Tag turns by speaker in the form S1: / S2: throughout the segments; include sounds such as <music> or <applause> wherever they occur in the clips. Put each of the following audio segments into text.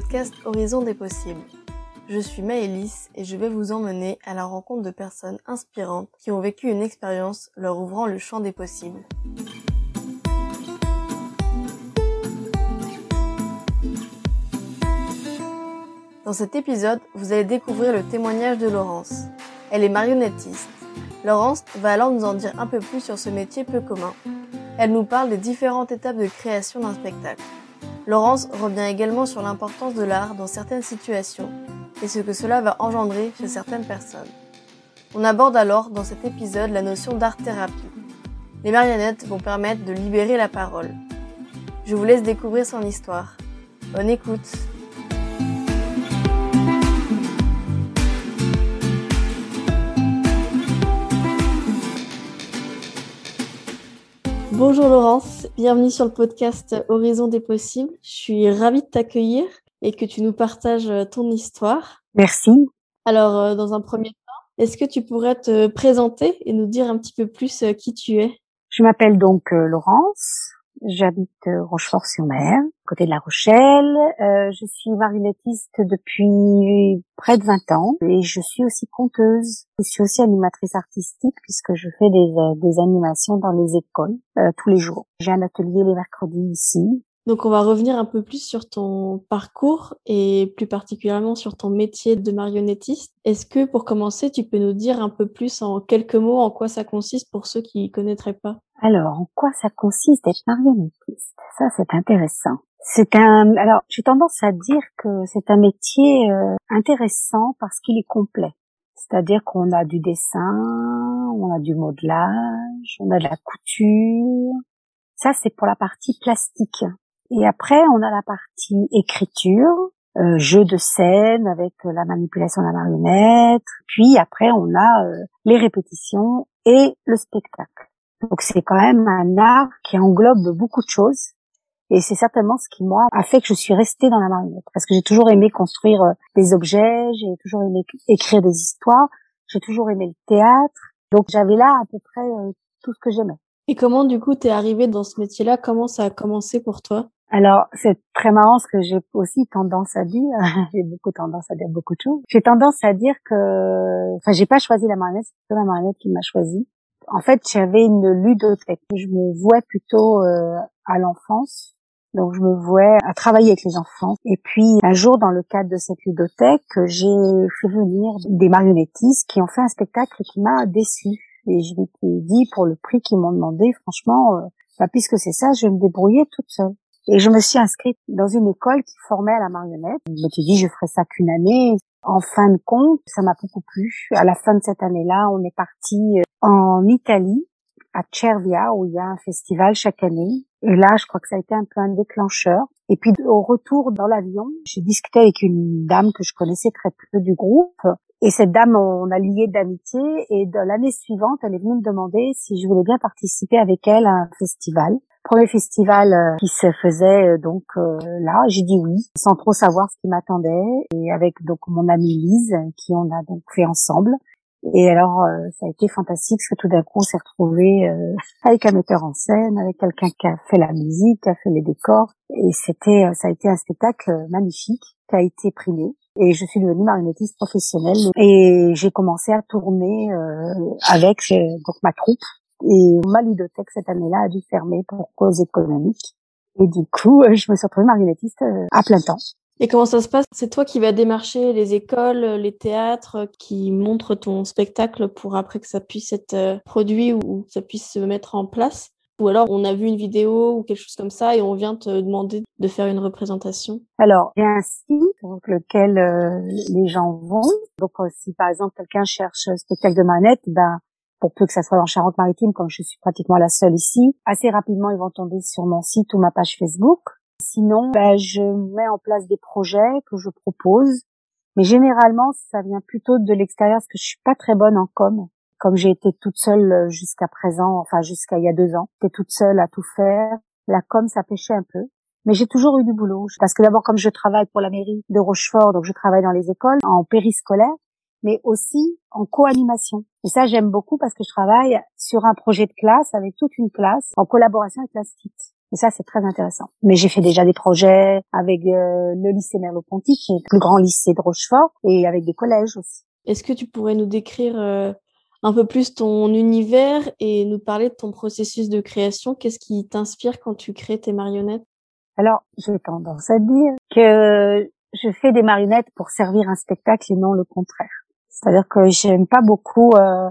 S1: podcast Horizon des possibles. Je suis Maëlys et je vais vous emmener à la rencontre de personnes inspirantes qui ont vécu une expérience leur ouvrant le champ des possibles. Dans cet épisode, vous allez découvrir le témoignage de Laurence. Elle est marionnettiste. Laurence va alors nous en dire un peu plus sur ce métier peu commun. Elle nous parle des différentes étapes de création d'un spectacle. Laurence revient également sur l'importance de l'art dans certaines situations et ce que cela va engendrer chez certaines personnes. On aborde alors dans cet épisode la notion d'art-thérapie. Les marionnettes vont permettre de libérer la parole. Je vous laisse découvrir son histoire. Bonne écoute Bonjour Laurence, bienvenue sur le podcast Horizon des possibles. Je suis ravie de t'accueillir et que tu nous partages ton histoire.
S2: Merci.
S1: Alors, euh, dans un premier temps, est-ce que tu pourrais te présenter et nous dire un petit peu plus euh, qui tu es?
S2: Je m'appelle donc euh, Laurence. J'habite Rochefort-sur-Mer, côté de La Rochelle. Euh, je suis marionnettiste depuis près de 20 ans et je suis aussi conteuse. Je suis aussi animatrice artistique puisque je fais des, des animations dans les écoles euh, tous les jours. J'ai un atelier les mercredis ici
S1: donc on va revenir un peu plus sur ton parcours et plus particulièrement sur ton métier de marionnettiste. Est-ce que pour commencer, tu peux nous dire un peu plus en quelques mots en quoi ça consiste pour ceux qui ne connaîtraient pas?
S2: Alors, en quoi ça consiste d'être marionnettiste? Ça, c'est intéressant. C'est un alors j'ai tendance à dire que c'est un métier euh, intéressant parce qu'il est complet. C'est-à-dire qu'on a du dessin, on a du modelage, on a de la couture. Ça, c'est pour la partie plastique. Et après, on a la partie écriture, euh, jeu de scène avec euh, la manipulation de la marionnette. Puis après, on a euh, les répétitions et le spectacle. Donc c'est quand même un art qui englobe beaucoup de choses. Et c'est certainement ce qui, moi, a fait que je suis restée dans la marionnette. Parce que j'ai toujours aimé construire euh, des objets, j'ai toujours aimé écrire des histoires, j'ai toujours aimé le théâtre. Donc j'avais là à peu près tout ce que j'aimais.
S1: Et comment, du coup, t'es arrivée dans ce métier-là? Comment ça a commencé pour toi?
S2: Alors, c'est très marrant ce que j'ai aussi tendance à dire. <laughs> j'ai beaucoup tendance à dire beaucoup de choses. J'ai tendance à dire que, enfin, j'ai pas choisi la marionnette, c'est la marionnette qui m'a choisi. En fait, j'avais une ludothèque. Je me vouais plutôt euh, à l'enfance. Donc, je me vouais à travailler avec les enfants. Et puis, un jour, dans le cadre de cette ludothèque, j'ai fait venir des marionnettistes qui ont fait un spectacle qui m'a déçu. Et je m'étais dit, pour le prix qu'ils m'ont demandé, franchement, euh, bah, puisque c'est ça, je vais me débrouiller toute seule. Et je me suis inscrite dans une école qui formait à la marionnette. Je me suis dit, je ferai ça qu'une année. En fin de compte, ça m'a beaucoup plu. À la fin de cette année-là, on est parti euh, en Italie, à Cervia, où il y a un festival chaque année. Et là, je crois que ça a été un peu un déclencheur. Et puis, au retour dans l'avion, j'ai discuté avec une dame que je connaissais très peu du groupe. Et cette dame, on a lié d'amitié. Et l'année suivante, elle est venue me demander si je voulais bien participer avec elle à un festival premier festival euh, qui se faisait euh, donc euh, là, j'ai dit oui, sans trop savoir ce qui m'attendait, et avec donc mon amie Lise, qui on a donc fait ensemble. Et alors, ça a été fantastique parce que tout d'un coup, on s'est retrouvé <laughs> avec un metteur en scène, avec quelqu'un qui a fait la musique, qui a fait les décors, et c'était, ça a été un spectacle magnifique qui a été primé. Et je suis devenue marionnettiste professionnelle. Et j'ai commencé à tourner avec donc ma troupe et ma ludothèque cette année-là a dû fermer pour cause économique. Et du coup, euh, je me suis retrouvée marionnettiste euh, à plein temps.
S1: Et comment ça se passe? C'est toi qui vas démarcher les écoles, les théâtres, qui montrent ton spectacle pour après que ça puisse être euh, produit ou ça puisse se mettre en place? Ou alors on a vu une vidéo ou quelque chose comme ça et on vient te demander de faire une représentation?
S2: Alors, il y a un site sur lequel les gens vont. Donc si par exemple quelqu'un cherche un spectacle de manette, ben pour peu que ça soit en Charente-Maritime, comme je suis pratiquement la seule ici. Assez rapidement, ils vont tomber sur mon site ou ma page Facebook. Sinon, ben, je mets en place des projets que je propose. Mais généralement, ça vient plutôt de l'extérieur parce que je suis pas très bonne en com. Comme j'ai été toute seule euh, jusqu'à présent, enfin jusqu'à il y a deux ans, j'étais toute seule à tout faire. La com, ça pêchait un peu. Mais j'ai toujours eu du boulot. Parce que d'abord, comme je travaille pour la mairie de Rochefort, donc je travaille dans les écoles, en périscolaire, mais aussi en co-animation. Et ça, j'aime beaucoup parce que je travaille sur un projet de classe avec toute une classe en collaboration avec la Et ça, c'est très intéressant. Mais j'ai fait déjà des projets avec euh, le lycée Merleau-Ponty, qui est le plus grand lycée de Rochefort, et avec des collèges aussi.
S1: Est-ce que tu pourrais nous décrire euh, un peu plus ton univers et nous parler de ton processus de création? Qu'est-ce qui t'inspire quand tu crées tes marionnettes?
S2: Alors, j'ai tendance à dire que je fais des marionnettes pour servir un spectacle et non le contraire. C'est-à-dire que j'aime pas beaucoup, euh,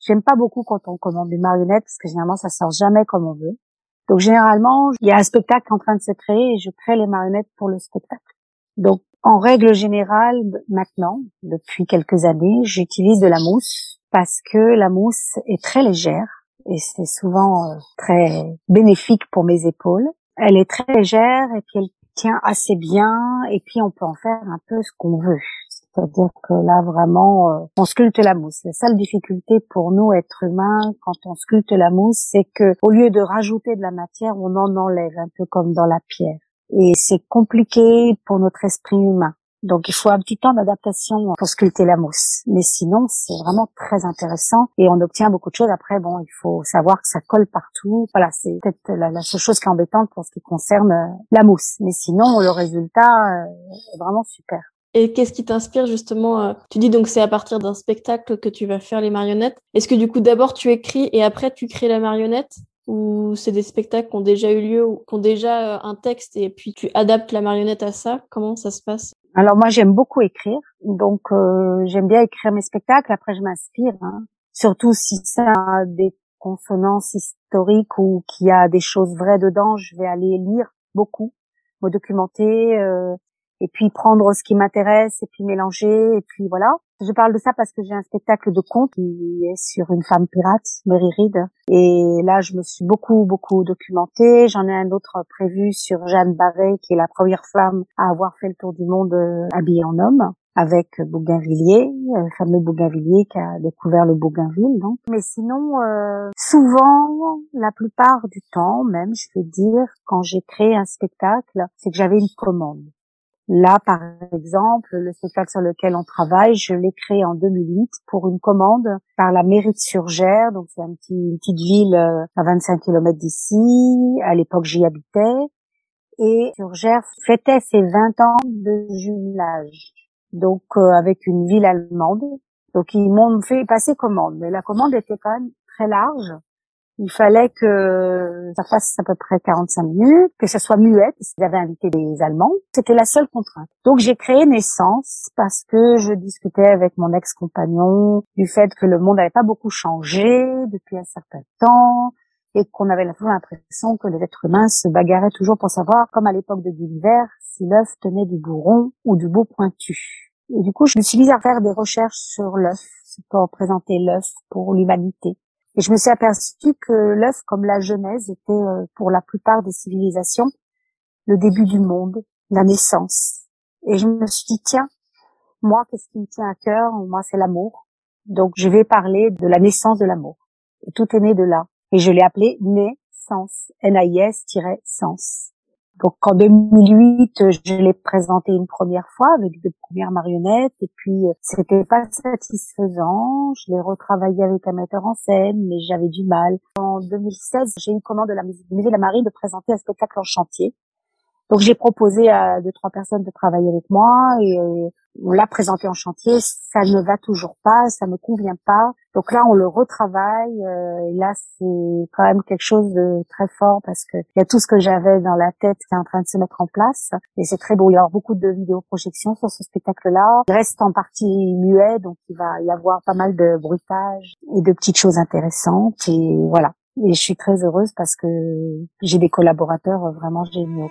S2: j'aime pas beaucoup quand on commande des marionnettes parce que généralement ça sort jamais comme on veut. Donc généralement, il y a un spectacle en train de se créer et je crée les marionnettes pour le spectacle. Donc en règle générale, maintenant, depuis quelques années, j'utilise de la mousse parce que la mousse est très légère et c'est souvent euh, très bénéfique pour mes épaules. Elle est très légère et puis elle tient assez bien et puis on peut en faire un peu ce qu'on veut. C'est-à-dire que là vraiment euh, on sculpte la mousse. La seule difficulté pour nous êtres humains quand on sculpte la mousse, c'est que au lieu de rajouter de la matière, on en enlève un peu comme dans la pierre. Et c'est compliqué pour notre esprit humain. Donc il faut un petit temps d'adaptation pour sculpter la mousse. Mais sinon, c'est vraiment très intéressant et on obtient beaucoup de choses. Après, bon, il faut savoir que ça colle partout. Voilà, c'est peut-être la, seule chose qui est embêtante pour ce qui concerne euh, la mousse. Mais sinon, le résultat euh, est vraiment super.
S1: Et qu'est-ce qui t'inspire justement euh, Tu dis donc c'est à partir d'un spectacle que tu vas faire les marionnettes. Est-ce que du coup d'abord tu écris et après tu crées la marionnette? Ou c'est des spectacles qui ont déjà eu lieu ou qui ont déjà un texte et puis tu adaptes la marionnette à ça? Comment ça se passe?
S2: Alors moi j'aime beaucoup écrire, donc euh, j'aime bien écrire mes spectacles. Après je m'inspire, hein. surtout si ça a des consonances historiques ou qu'il y a des choses vraies dedans, je vais aller lire beaucoup, me documenter, euh, et puis prendre ce qui m'intéresse et puis mélanger et puis voilà. Je parle de ça parce que j'ai un spectacle de conte qui est sur une femme pirate, Mary Reed, et là je me suis beaucoup beaucoup documentée. J'en ai un autre prévu sur Jeanne Barré, qui est la première femme à avoir fait le tour du monde euh, habillée en homme avec Bougainvilliers, euh, le fameux Bougainvilliers qui a découvert le Bougainville. Donc. Mais sinon, euh, souvent, la plupart du temps, même, je vais dire, quand j'ai créé un spectacle, c'est que j'avais une commande. Là, par exemple, le spectacle sur lequel on travaille, je l'ai créé en 2008 pour une commande par la mairie de Surgères. Donc, c'est un petit, une petite ville euh, à 25 km d'ici. À l'époque, j'y habitais. Et Surgères fêtait ses 20 ans de jumelage. Donc, euh, avec une ville allemande. Donc, ils m'ont fait passer commande. Mais la commande était quand même très large. Il fallait que ça fasse à peu près 45 minutes, que ça soit muet, parce qu'ils avaient invité des Allemands. C'était la seule contrainte. Donc j'ai créé Naissance parce que je discutais avec mon ex-compagnon du fait que le monde n'avait pas beaucoup changé depuis un certain temps et qu'on avait l'impression que les êtres humains se bagarraient toujours pour savoir, comme à l'époque de Gulliver, si l'œuf tenait du bourron ou du beau pointu. Et du coup, je me suis mise à faire des recherches sur l'œuf, pour représenter l'œuf pour l'humanité. Et je me suis aperçue que l'œuf, comme la Genèse, était euh, pour la plupart des civilisations le début du monde, la naissance. Et je me suis dit, tiens, moi, qu'est-ce qui me tient à cœur? Moi, c'est l'amour. Donc, je vais parler de la naissance de l'amour. Et tout est né de là. Et je l'ai appelé naissance, N-A-I-S-sens. Donc en 2008, je l'ai présenté une première fois avec de premières marionnettes et puis euh, c'était pas satisfaisant. Je l'ai retravaillé avec un metteur en scène, mais j'avais du mal. En 2016, j'ai eu commande de la musée de la Marine de présenter un spectacle en chantier. Donc j'ai proposé à deux trois personnes de travailler avec moi et euh, on l'a présenté en chantier, ça ne va toujours pas, ça ne convient pas. Donc là, on le retravaille. Euh, et là, c'est quand même quelque chose de très fort parce que il y a tout ce que j'avais dans la tête qui est en train de se mettre en place. Et c'est très beau. Il y aura beaucoup de vidéoprojections sur ce spectacle-là. Il reste en partie muet, donc il va y avoir pas mal de bruitage et de petites choses intéressantes. Et voilà. Et je suis très heureuse parce que j'ai des collaborateurs vraiment géniaux.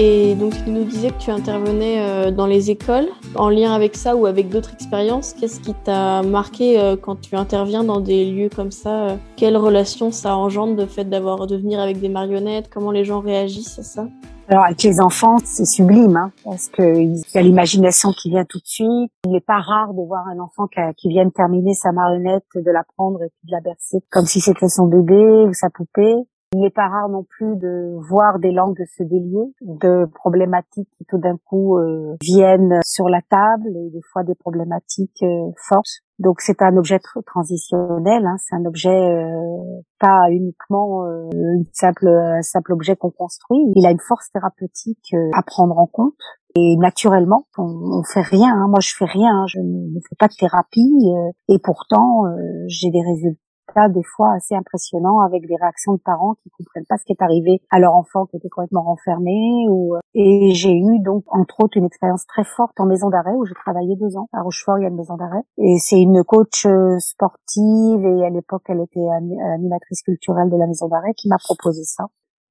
S1: Tu nous disais que tu intervenais euh, dans les écoles. En lien avec ça ou avec d'autres expériences, qu'est-ce qui t'a marqué euh, quand tu interviens dans des lieux comme ça euh, Quelle relation ça engendre de fait d'avoir de venir avec des marionnettes? Comment les gens réagissent à ça?
S2: Alors avec les enfants, c'est sublime, hein, parce qu'il y a l'imagination qui vient tout de suite. Il n'est pas rare de voir un enfant qui, vient terminer sa marionnette, de la prendre et puis de la bercer comme si c'était son bébé ou sa poupée. Il n'est pas rare non plus de voir des langues se délier, de problématiques qui tout d'un coup euh, viennent sur la table et des fois des problématiques euh, fortes. Donc c'est un objet transitionnel, hein, c'est un objet euh, pas uniquement une simple, un simple objet qu'on construit. Il a une force thérapeutique à prendre en compte. Et naturellement, on, on fait rien. Hein. Moi, je fais rien. Hein. Je ne, fais pas de thérapie. et pourtant, j'ai des résultats des fois assez impressionnants avec des réactions de parents qui comprennent pas ce qui est arrivé à leur enfant qui était complètement renfermé ou et j'ai eu donc entre autres une expérience très forte en maison d'arrêt où j'ai travaillé deux ans à Rochefort. Il y a une maison d'arrêt et c'est une coach euh, sportive et à l'époque elle était animatrice culturelle de la maison d'arrêt qui m'a proposé ça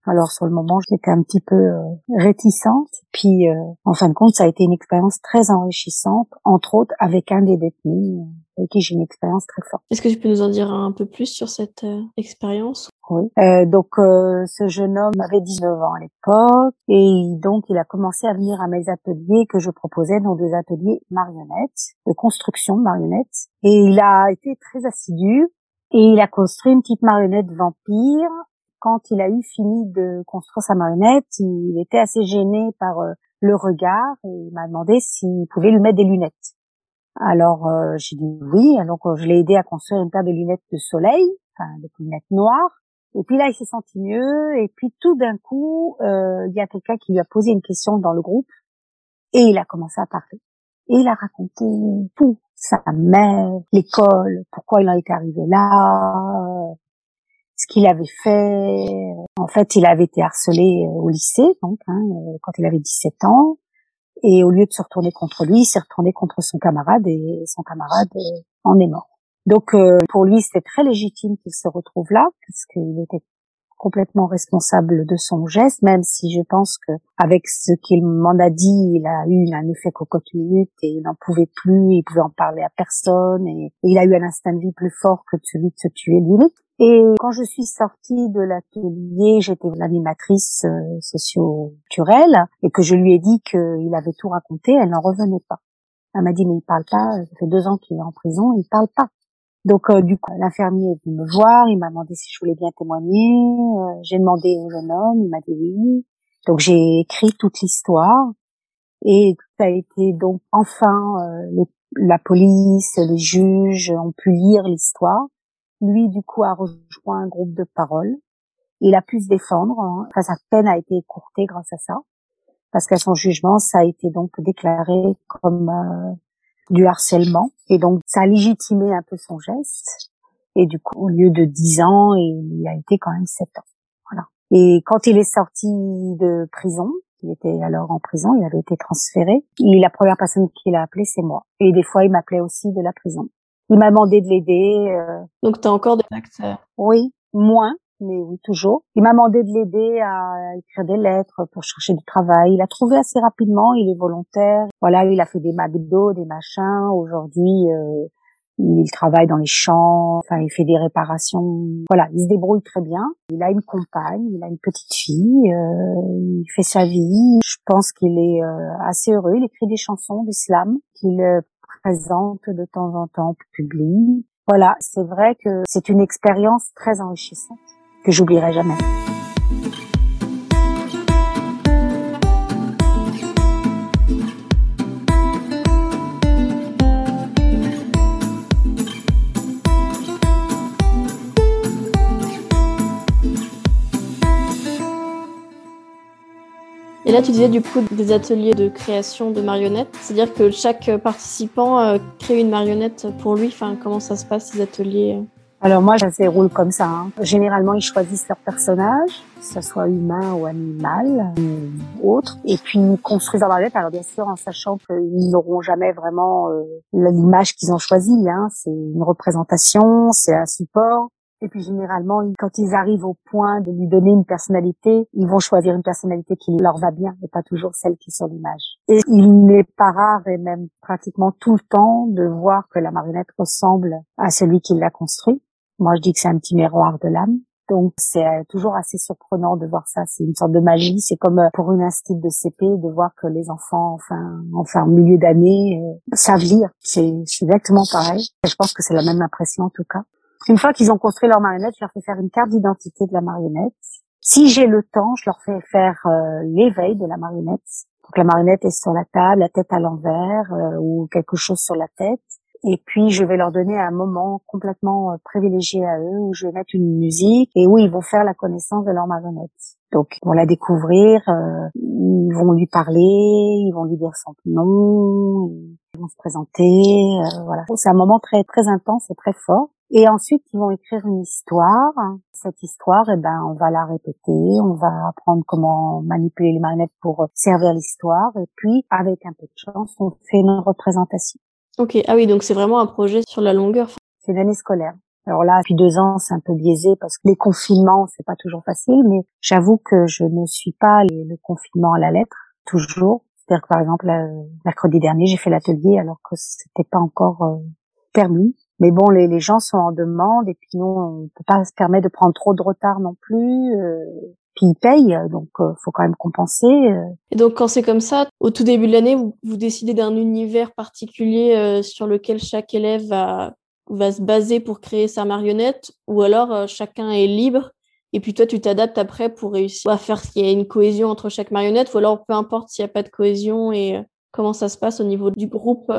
S2: alors sur le moment, j'étais un petit peu euh, réticente. Puis euh, en fin de compte, ça a été une expérience très enrichissante, entre autres avec un des détenus euh, avec qui j'ai une expérience très forte.
S1: Est-ce que tu peux nous en dire un peu plus sur cette expérience?
S2: Oui. donc ce jeune homme avait 19 ans à l'époque et donc il a commencé à venir à mes ateliers que je proposais, dans des ateliers marionnettes, de construction de marionnettes. Et il a été très assidu et il a construit une petite marionnette vampire quand il a eu fini de construire sa marionnette, il était assez gêné par euh, le regard et il m'a demandé s'il pouvait lui mettre des lunettes. Alors euh, j'ai dit oui, donc je l'ai aidé à construire une paire de lunettes de soleil, enfin des lunettes noires. Et puis là, il s'est senti mieux. Et puis tout d'un coup, euh, il y a quelqu'un qui lui a posé une question dans le groupe et il a commencé à parler. Et il a raconté tout, sa mère, l'école, pourquoi il en était arrivé là, ce qu'il avait fait. En fait, il avait été harcelé euh, au lycée, donc hein, euh, quand il avait 17 ans. Et au lieu de se retourner contre lui, il s'est retourné contre son camarade et son camarade euh, en est mort. Donc pour lui, c'était très légitime qu'il se retrouve là, parce qu'il était complètement responsable de son geste, même si je pense que avec ce qu'il m'en a dit, il a eu un effet cocotte minute et il n'en pouvait plus, il pouvait en parler à personne et, il a eu un instinct de vie plus fort que celui de se tuer lui. Et quand je suis sortie de l'atelier, j'étais l'animatrice euh, socio-culturelle et que je lui ai dit qu'il avait tout raconté, elle n'en revenait pas. Elle m'a dit mais il parle pas, ça fait deux ans qu'il est en prison, il parle pas. Donc euh, du coup, l'infirmier est venu me voir, il m'a demandé si je voulais bien témoigner. Euh, j'ai demandé au jeune homme, il m'a dit oui. Donc j'ai écrit toute l'histoire et ça a été donc enfin la police, les juges ont pu lire l'histoire lui, du coup, a rejoint un groupe de parole. Il a pu se défendre. Hein. Enfin, sa peine a été écourtée grâce à ça. Parce qu'à son jugement, ça a été donc déclaré comme euh, du harcèlement. Et donc, ça a légitimé un peu son geste. Et du coup, au lieu de 10 ans, il a été quand même 7 ans. Voilà. Et quand il est sorti de prison, il était alors en prison, il avait été transféré. Et la première personne qu'il a appelée, c'est moi. Et des fois, il m'appelait aussi de la prison il m'a demandé de l'aider. Euh.
S1: Donc tu as encore des contacts
S2: Oui, moins, mais oui, toujours. Il m'a demandé de l'aider à écrire des lettres pour chercher du travail. Il a trouvé assez rapidement, il est volontaire. Voilà, il a fait des McDo, des machins. Aujourd'hui, euh, il travaille dans les champs, enfin, il fait des réparations. Voilà, il se débrouille très bien. Il a une compagne, il a une petite fille, euh, il fait sa vie. Je pense qu'il est euh, assez heureux. Il écrit des chansons d'islam qu'il présente de temps en temps, publie. Voilà, c'est vrai que c'est une expérience très enrichissante que j'oublierai jamais.
S1: Et là, tu disais du coup des ateliers de création de marionnettes, c'est-à-dire que chaque participant euh, crée une marionnette pour lui. Enfin, comment ça se passe ces ateliers
S2: alors moi, ça se déroule comme ça. Hein. Généralement, ils choisissent leur personnage, que ce soit humain ou animal ou autre, et puis ils construisent leur marionnette. Alors bien sûr, en sachant qu'ils n'auront jamais vraiment euh, l'image qu'ils ont choisie. Hein. C'est une représentation, c'est un support. Et puis généralement, quand ils arrivent au point de lui donner une personnalité, ils vont choisir une personnalité qui leur va bien et pas toujours celle qui est sur l'image. Et il n'est pas rare et même pratiquement tout le temps de voir que la marionnette ressemble à celui qui l'a construit. Moi, je dis que c'est un petit miroir de l'âme Donc c'est euh, toujours assez surprenant de voir ça. C'est une sorte de magie. C'est comme euh, pour une institut de CP de voir que les enfants, enfin, enfin, milieu d'année, euh, savent lire. C'est exactement pareil. Je pense que c'est la même impression en tout cas. Une fois qu'ils ont construit leur marionnette, je leur fais faire une carte d'identité de la marionnette. Si j'ai le temps, je leur fais faire l'éveil de la marionnette. Donc la marionnette est sur la table, la tête à l'envers ou quelque chose sur la tête. Et puis, je vais leur donner un moment complètement euh, privilégié à eux où je vais mettre une musique et où ils vont faire la connaissance de leur marionnette. Donc, ils vont la découvrir, euh, ils vont lui parler, ils vont lui dire son nom, ils vont se présenter. Euh, voilà, c'est un moment très très intense et très fort. Et ensuite, ils vont écrire une histoire. Cette histoire, eh ben, on va la répéter, on va apprendre comment manipuler les marionnettes pour servir l'histoire. Et puis, avec un peu de chance, on fait une représentation.
S1: Ok, ah oui, donc c'est vraiment un projet sur la longueur.
S2: C'est l'année scolaire. Alors là, depuis deux ans, c'est un peu biaisé parce que les confinements, c'est pas toujours facile, mais j'avoue que je ne suis pas le confinement à la lettre, toujours. C'est-à-dire que par exemple, mercredi dernier, j'ai fait l'atelier alors que c'était pas encore euh, permis. Mais bon, les, les, gens sont en demande et puis nous, on peut pas se permettre de prendre trop de retard non plus. Euh, puis ils payent, donc euh, faut quand même compenser. Euh.
S1: Et donc quand c'est comme ça, au tout début de l'année, vous, vous, décidez d'un univers particulier euh, sur lequel chaque élève va, va se baser pour créer sa marionnette, ou alors chacun est libre et puis toi tu t'adaptes après pour réussir à faire qu'il y ait une cohésion entre chaque marionnette, ou alors peu importe s'il n'y a pas de cohésion et comment ça se passe au niveau du groupe.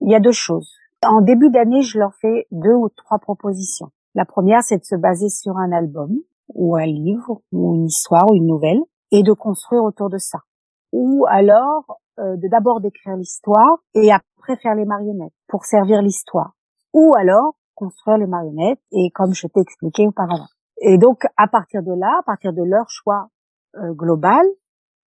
S2: Il y a deux choses. En début d'année, je leur fais deux ou trois propositions. La première, c'est de se baser sur un album ou un livre ou une histoire ou une nouvelle et de construire autour de ça. Ou alors euh, de d'abord d'écrire l'histoire et après faire les marionnettes pour servir l'histoire. Ou alors construire les marionnettes et comme je t'ai expliqué auparavant. Et donc à partir de là, à partir de leur choix euh, global,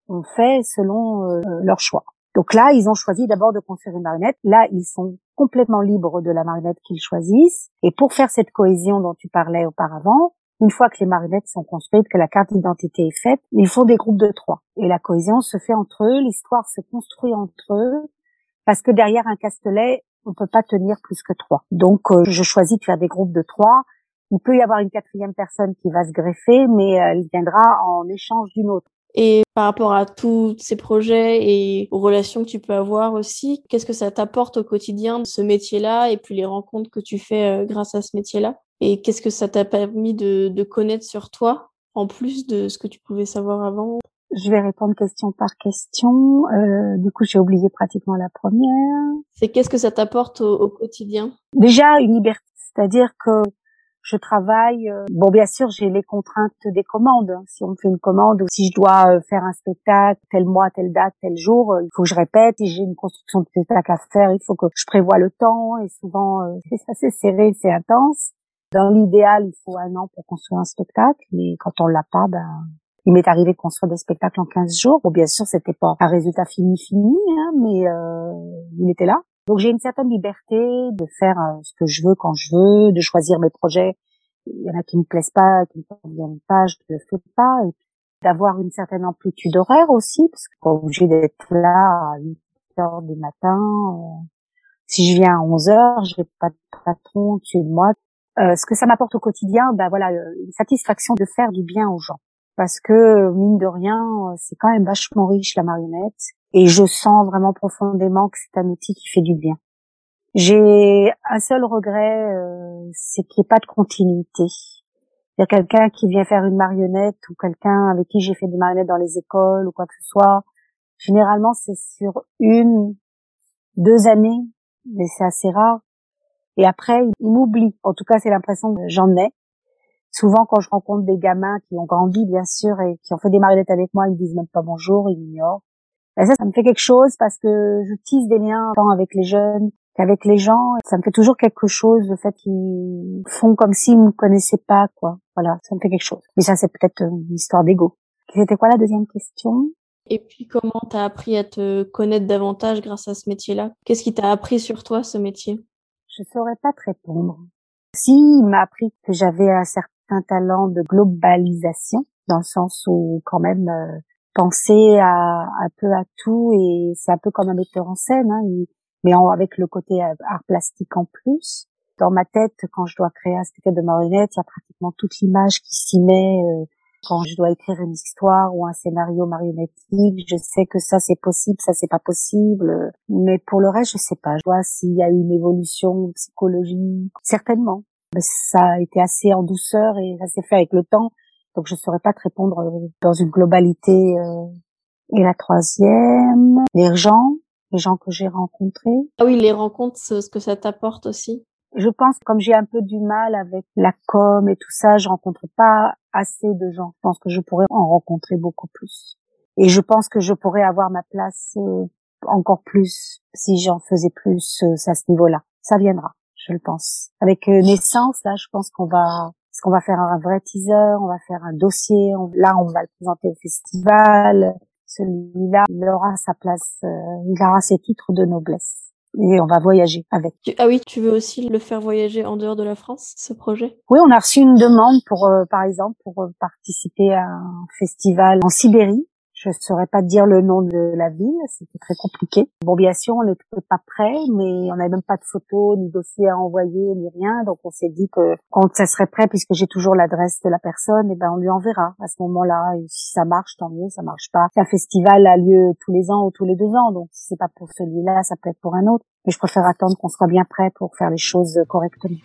S2: on fait selon euh, leur choix. Donc là, ils ont choisi d'abord de construire une marionnette. Là, ils sont complètement libres de la marionnette qu'ils choisissent. Et pour faire cette cohésion dont tu parlais auparavant, une fois que les marionnettes sont construites, que la carte d'identité est faite, ils font des groupes de trois. Et la cohésion se fait entre eux, l'histoire se construit entre eux, parce que derrière un castelet, on peut pas tenir plus que trois. Donc, euh, je choisis de faire des groupes de trois. Il peut y avoir une quatrième personne qui va se greffer, mais elle viendra en échange d'une autre.
S1: Et par rapport à tous ces projets et aux relations que tu peux avoir aussi, qu'est-ce que ça t'apporte au quotidien, ce métier-là, et puis les rencontres que tu fais euh, grâce à ce métier-là? Et qu'est-ce que ça t'a permis de, de, connaître sur toi, en plus de ce que tu pouvais savoir avant?
S2: Je vais répondre question par question. Euh, du coup, j'ai oublié pratiquement la première.
S1: C'est qu'est-ce que ça t'apporte au, quotidien?
S2: Déjà, une liberté. C'est-à-dire que je travaille. Euh, bon, bien sûr, j'ai les contraintes des commandes. Si on me fait une commande ou si je dois euh, faire un spectacle tel mois, telle date, tel jour, euh, il faut que je répète. Et j'ai une construction de spectacle à faire. Il faut que je prévoie le temps. Et souvent, <laughs> c'est assez serré, c'est intense. Dans l'idéal, il faut un an pour construire un spectacle, mais quand on l'a pas, ben, il m'est arrivé de construire des spectacles en 15 jours. Bon, bien sûr, c'était pas un résultat fini fini, hein, mais euh, il était là. Donc j'ai une certaine liberté de faire euh, ce que je veux quand je veux, de choisir mes projets. Il y en a qui me plaisent pas, qui me conviennent pas, je ne le fais pas. Et d'avoir une certaine amplitude horaire aussi, parce qu'on est obligé d'être là à 8 heures du matin. Euh, si je viens à 11 heures, je n'ai pas de patron dessus de moi. Euh, ce que ça m'apporte au quotidien, ben voilà, euh, une satisfaction de faire du bien aux gens. Parce que mine de rien, c'est quand même vachement riche la marionnette, et je sens vraiment profondément que c'est un outil qui fait du bien. J'ai un seul regret, c'est qu'il n'y ait pas de continuité. Il y a quelqu'un qui vient faire une marionnette ou quelqu'un avec qui j'ai fait des marionnettes dans les écoles ou quoi que ce soit. Généralement, c'est sur une, deux années, mais c'est assez rare. Et après, ils m'oublient. En tout cas, c'est l'impression que j'en ai. Souvent, quand je rencontre des gamins qui ont grandi, bien sûr, et qui ont fait des marionnettes avec moi, ils disent même pas bonjour, ils m'ignorent. Et ça, ça me fait quelque chose parce que je tisse des liens tant avec les jeunes qu'avec les gens. Ça me fait toujours quelque chose, le fait qu'ils font comme s'ils me connaissaient pas, quoi. Voilà, ça me fait quelque chose. Mais ça, c'est peut-être une histoire d'ego. C'était quoi la deuxième question?
S1: Et puis, comment t'as appris à te connaître davantage grâce à ce métier-là? Qu'est-ce qui t'a appris sur toi, ce métier?
S2: Je saurais pas te répondre. Si il m'a appris que j'avais un certain talent de globalisation, dans le sens où quand même euh, penser à un peu à tout et c'est un peu comme un metteur en scène, hein, mais avec le côté art plastique en plus. dans ma tête, quand je dois créer un spectacle de marionnette, il y a pratiquement toute l'image qui s'y met. Euh, quand je dois écrire une histoire ou un scénario marionnettique, je sais que ça c'est possible, ça c'est pas possible. Mais pour le reste, je sais pas. Je vois s'il y a une évolution psychologique, certainement. Mais ça a été assez en douceur et ça s'est fait avec le temps. Donc je saurais pas te répondre euh, dans une globalité. Euh. Et la troisième, les gens, les gens que j'ai rencontrés.
S1: Ah oui, les rencontres, ce que ça t'apporte aussi.
S2: Je pense, comme j'ai un peu du mal avec la com et tout ça, je rencontre pas assez de gens. Je pense que je pourrais en rencontrer beaucoup plus. Et je pense que je pourrais avoir ma place euh, encore plus si j'en faisais plus à ce niveau-là. Ça viendra, je le pense. Avec naissance, là, je pense qu'on va, qu'on va faire un vrai teaser, on va faire un dossier. là, on va le présenter au festival. Celui-là, il aura sa place, il aura ses titres de noblesse et on va voyager avec.
S1: Ah oui, tu veux aussi le faire voyager en dehors de la France, ce projet?
S2: Oui, on a reçu une demande pour, euh, par exemple, pour euh, participer à un festival en Sibérie je ne saurais pas dire le nom de la ville, c'était très compliqué. Bon, bien sûr, on n'était pas prêt, mais on n'avait même pas de photos, ni dossier à envoyer, ni rien. Donc, on s'est dit que quand ça serait prêt, puisque j'ai toujours l'adresse de la personne, et eh ben, on lui enverra à ce moment-là. Et si ça marche, tant mieux. Ça marche pas. Un festival a lieu tous les ans ou tous les deux ans. Donc, si c'est pas pour celui-là, ça peut être pour un autre. Mais je préfère attendre qu'on soit bien prêt pour faire les choses correctement.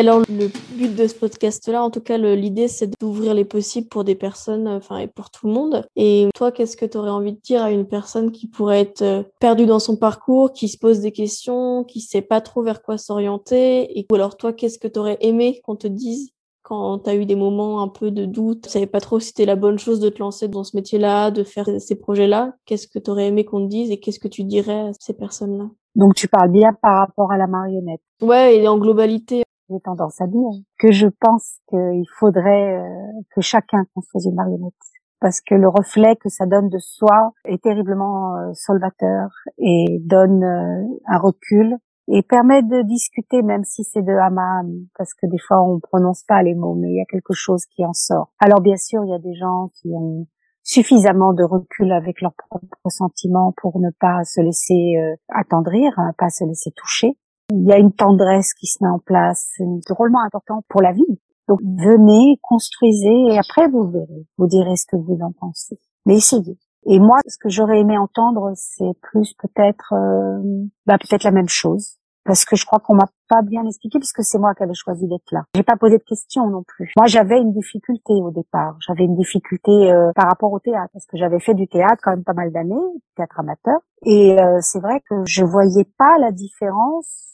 S1: Alors, le but de ce podcast-là, en tout cas, l'idée, c'est d'ouvrir les possibles pour des personnes, euh, enfin, et pour tout le monde. Et toi, qu'est-ce que tu aurais envie de dire à une personne qui pourrait être euh, perdue dans son parcours, qui se pose des questions, qui sait pas trop vers quoi s'orienter? Et ou alors, toi, qu'est-ce que tu aurais aimé qu'on te dise quand tu as eu des moments un peu de doute, tu savais pas trop si c'était la bonne chose de te lancer dans ce métier-là, de faire ces projets-là, qu'est-ce que tu aurais aimé qu'on te dise et qu'est-ce que tu dirais à ces personnes-là?
S2: Donc tu parles bien par rapport à la marionnette.
S1: Ouais, et en globalité,
S2: j'ai tendance à dire que je pense qu'il faudrait euh, que chacun construise une marionnette parce que le reflet que ça donne de soi est terriblement euh, solvateur et donne euh, un recul et permet de discuter même si c'est de âme parce que des fois on prononce pas les mots mais il y a quelque chose qui en sort. Alors bien sûr, il y a des gens qui ont suffisamment de recul avec leurs propres sentiments pour ne pas se laisser attendrir, hein, pas se laisser toucher. Il y a une tendresse qui se met en place, c'est drôlement important pour la vie. Donc venez, construisez et après vous verrez, vous direz ce que vous en pensez. Mais essayez. Et moi, ce que j'aurais aimé entendre, c'est plus peut-être, euh, bah, peut-être la même chose, parce que je crois qu'on m'a pas bien expliqué, puisque c'est moi qui avais choisi d'être là. J'ai pas posé de questions non plus. Moi, j'avais une difficulté au départ. J'avais une difficulté euh, par rapport au théâtre, parce que j'avais fait du théâtre quand même pas mal d'années, théâtre amateur, et euh, c'est vrai que je voyais pas la différence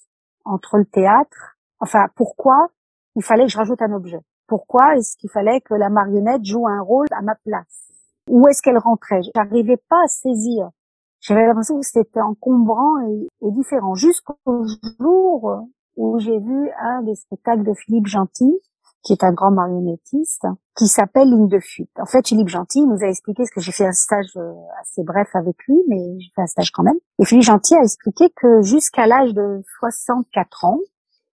S2: entre le théâtre. Enfin, pourquoi il fallait que je rajoute un objet? Pourquoi est-ce qu'il fallait que la marionnette joue un rôle à ma place? Où est-ce qu'elle rentrait? J'arrivais pas à saisir. J'avais l'impression que c'était encombrant et, et différent. Jusqu'au jour où j'ai vu un des spectacles de Philippe Gentil, qui est un grand marionnettiste, qui s'appelle Ligne de fuite. En fait, Philippe Gentil nous a expliqué ce que j'ai fait un stage euh, assez bref avec lui, mais j'ai fait un stage quand même. Et Philippe Gentil a expliqué que jusqu'à l'âge de 64 ans,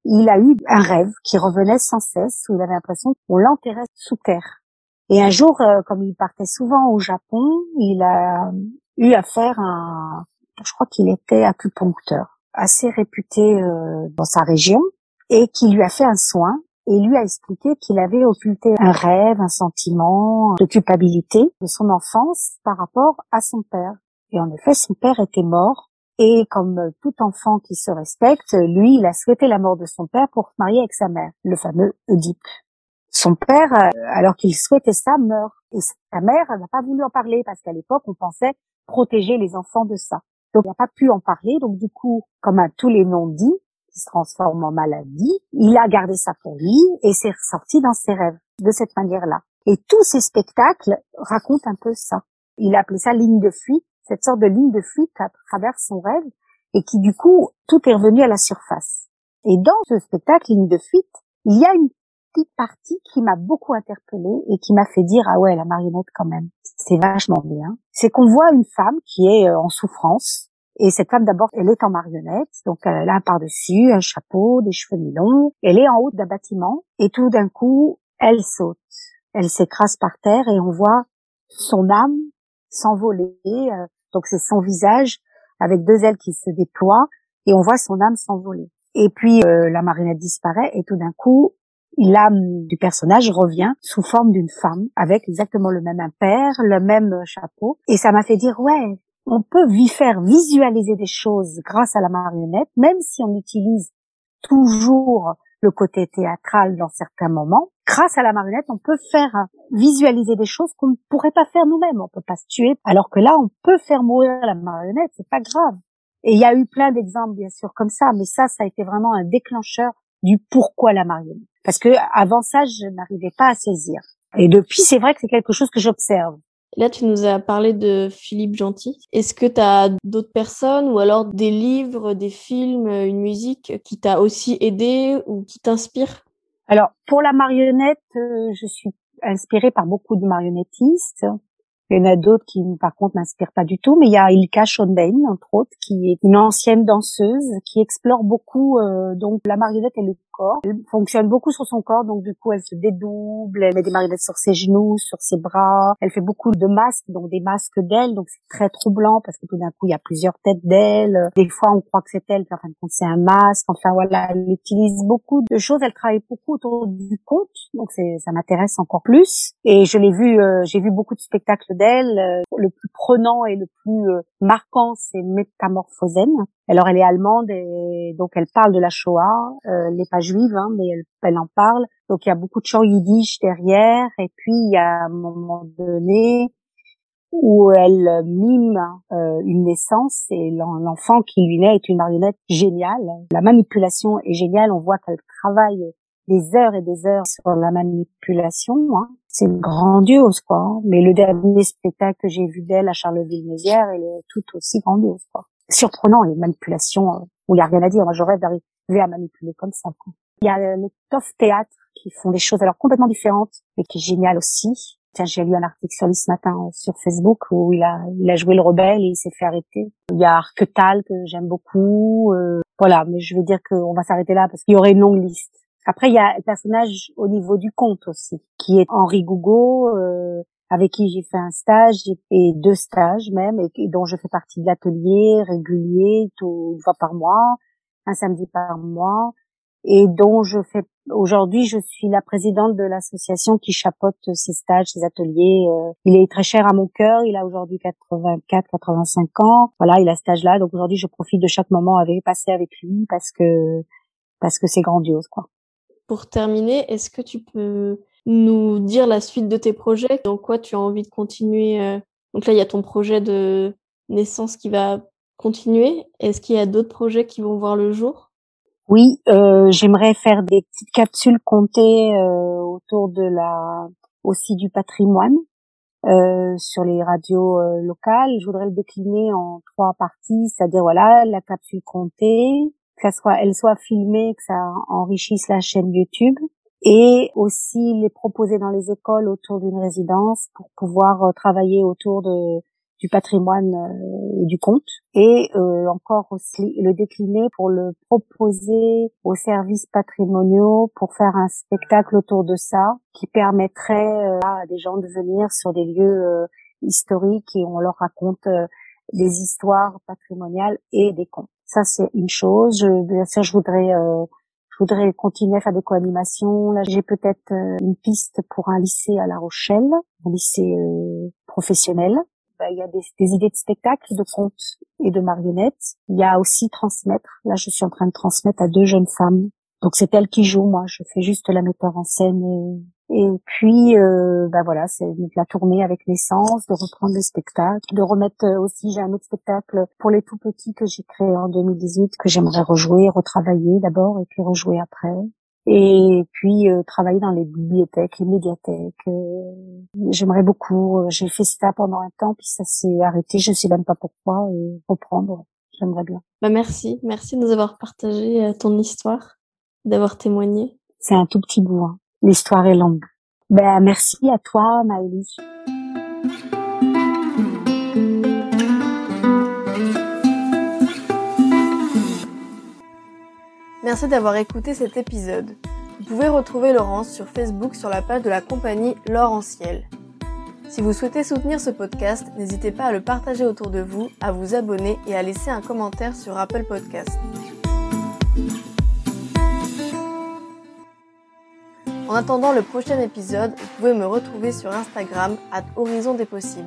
S2: il a eu un rêve qui revenait sans cesse, où il avait l'impression qu'on l'enterrait sous terre. Et un jour, euh, comme il partait souvent au Japon, il a eu affaire à un, je crois qu'il était acupuncteur, assez réputé euh, dans sa région, et qui lui a fait un soin et lui a expliqué qu'il avait occulté un rêve, un sentiment de culpabilité de son enfance par rapport à son père. Et en effet, son père était mort. Et comme tout enfant qui se respecte, lui, il a souhaité la mort de son père pour se marier avec sa mère, le fameux Oedipe. Son père, euh, alors qu'il souhaitait ça, meurt. Et sa mère n'a pas voulu en parler parce qu'à l'époque, on pensait protéger les enfants de ça. Donc, il n'a pas pu en parler. Donc, du coup, comme à tous les noms dits, qui se transforme en maladie. Il a gardé pour lui et c'est ressorti dans ses rêves de cette manière-là. Et tous ces spectacles racontent un peu ça. Il a appelé ça ligne de fuite, cette sorte de ligne de fuite à travers son rêve et qui du coup, tout est revenu à la surface. Et dans ce spectacle, ligne de fuite, il y a une petite partie qui m'a beaucoup interpellée et qui m'a fait dire ah ouais la marionnette quand même c'est vachement bien c'est qu'on voit une femme qui est euh, en souffrance et cette femme, d'abord, elle est en marionnette, donc elle a un par-dessus, un chapeau, des cheveux mi-longs. Elle est en haut d'un bâtiment, et tout d'un coup, elle saute. Elle s'écrase par terre, et on voit son âme s'envoler. Euh, donc c'est son visage avec deux ailes qui se déploient, et on voit son âme s'envoler. Et puis euh, la marionnette disparaît, et tout d'un coup, l'âme du personnage revient sous forme d'une femme avec exactement le même impair, le même chapeau. Et ça m'a fait dire, ouais, on peut faire visualiser des choses grâce à la marionnette, même si on utilise toujours le côté théâtral dans certains moments. Grâce à la marionnette, on peut faire visualiser des choses qu'on ne pourrait pas faire nous-mêmes. On peut pas se tuer, alors que là, on peut faire mourir la marionnette. C'est pas grave. Et il y a eu plein d'exemples, bien sûr, comme ça, mais ça, ça a été vraiment un déclencheur du pourquoi la marionnette. Parce que avant ça, je n'arrivais pas à saisir. Et depuis, c'est vrai que c'est quelque chose que j'observe.
S1: Là, tu nous as parlé de Philippe Gentil. Est-ce que tu as d'autres personnes ou alors des livres, des films, une musique qui t'a aussi aidé ou qui t'inspire?
S2: Alors, pour la marionnette, euh, je suis inspirée par beaucoup de marionnettistes. Il y en a d'autres qui, par contre, m'inspirent pas du tout, mais il y a Ilka Schonbein, entre autres, qui est une ancienne danseuse, qui explore beaucoup euh, donc la marionnette et le Elle fonctionne beaucoup sur son corps, donc du coup, elle se dédouble, elle met des marionnettes sur ses genoux, sur ses bras. Elle fait beaucoup de masques, donc des masques d'elle, donc c'est très troublant parce que tout d'un coup, il y a plusieurs têtes d'elle. Des fois, on croit que c'est elle, puis en fin de compte, c'est un masque. Enfin voilà, elle utilise beaucoup de choses. Elle travaille beaucoup autour du conte, donc ça m'intéresse encore plus. Et je l'ai vu, euh, j'ai vu beaucoup de spectacles d'elle. Euh, le plus prenant et le plus euh, marquant, c'est Métamorphosen. Alors elle est allemande et donc elle parle de la Shoah. Euh, elle n'est pas juive, hein, mais elle, elle, en parle. Donc il y a beaucoup de chants yiddish derrière. Et puis il y a un moment donné où elle mime euh, une naissance et l'enfant qui lui naît est une marionnette géniale. La manipulation est géniale. On voit qu'elle travaille des heures et des heures sur la manipulation. Hein c'est grandiose quoi. Hein. Mais le dernier spectacle que j'ai vu d'elle à Charleville-Mézières, elle est tout aussi grandiose quoi. Surprenant les manipulations euh, où il y a rien à dire. Moi je rêve d'arriver à manipuler comme ça. Il y a le Toff Théâtre qui font des choses alors complètement différentes, mais qui est génial aussi. Tiens, j'ai lu un article sur lui ce matin euh, sur Facebook où il a, il a joué le rebelle et il s'est fait arrêter. Il y a Arquetal que j'aime beaucoup. Euh, voilà, mais je vais dire qu'on va s'arrêter là parce qu'il y aurait une longue liste. Après, il y a le personnage au niveau du conte aussi, qui est Henri Gougo, euh, avec qui j'ai fait un stage et deux stages même, et, dont je fais partie de l'atelier régulier, une fois par mois, un samedi par mois, et dont je fais aujourd'hui, je suis la présidente de l'association qui chapeaute ces stages, ces ateliers. Euh, il est très cher à mon cœur. Il a aujourd'hui 84, 85 ans. Voilà, il a ce stage là. Donc aujourd'hui, je profite de chaque moment avec passer avec lui parce que parce que c'est grandiose, quoi.
S1: Pour terminer, est-ce que tu peux nous dire la suite de tes projets Dans quoi tu as envie de continuer euh? Donc là, il y a ton projet de naissance qui va continuer. Est-ce qu'il y a d'autres projets qui vont voir le jour?
S2: Oui, euh, j'aimerais faire des petites capsules comptées euh, autour de la aussi du patrimoine sur les radios locales. Je voudrais le décliner en trois parties, c'est-à-dire voilà la capsule comptée, que soit, elle soit filmée, que ça enrichisse la chaîne YouTube et aussi les proposer dans les écoles autour d'une résidence pour pouvoir euh, travailler autour de du patrimoine euh, et du conte et euh, encore aussi le décliner pour le proposer aux services patrimoniaux pour faire un spectacle autour de ça qui permettrait à des gens de venir sur des lieux historiques et on leur raconte des histoires patrimoniales et des contes. Ça, c'est une chose. Bien sûr, je voudrais, euh, voudrais continuer à faire des co-animations. Là, j'ai peut-être euh, une piste pour un lycée à La Rochelle, un lycée euh, professionnel. Bah, il y a des, des, idées de spectacles, de contes et de marionnettes. Il y a aussi transmettre. Là, je suis en train de transmettre à deux jeunes femmes. Donc c'est elles qui jouent. Moi, je fais juste la metteur en scène Et puis, euh, bah voilà, c'est la tournée avec l'essence, de reprendre le spectacle, de remettre euh, aussi, j'ai un autre spectacle pour les tout petits que j'ai créé en 2018, que j'aimerais rejouer, retravailler d'abord, et puis rejouer après. Et puis euh, travailler dans les bibliothèques, les médiathèques. Euh, j'aimerais beaucoup. J'ai fait ça pendant un temps, puis ça s'est arrêté. Je ne sais même pas pourquoi. Et reprendre, j'aimerais bien.
S1: Bah merci, merci de nous avoir partagé ton histoire, d'avoir témoigné.
S2: C'est un tout petit bout. Hein. L'histoire est longue. Ben, merci à toi, Maëlys.
S1: Merci d'avoir écouté cet épisode. Vous pouvez retrouver Laurence sur Facebook sur la page de la compagnie Laurentiel. Si vous souhaitez soutenir ce podcast, n'hésitez pas à le partager autour de vous, à vous abonner et à laisser un commentaire sur Apple Podcast. En attendant le prochain épisode, vous pouvez me retrouver sur Instagram à Horizon des Possibles.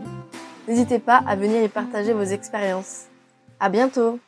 S1: N'hésitez pas à venir y partager vos expériences. À bientôt!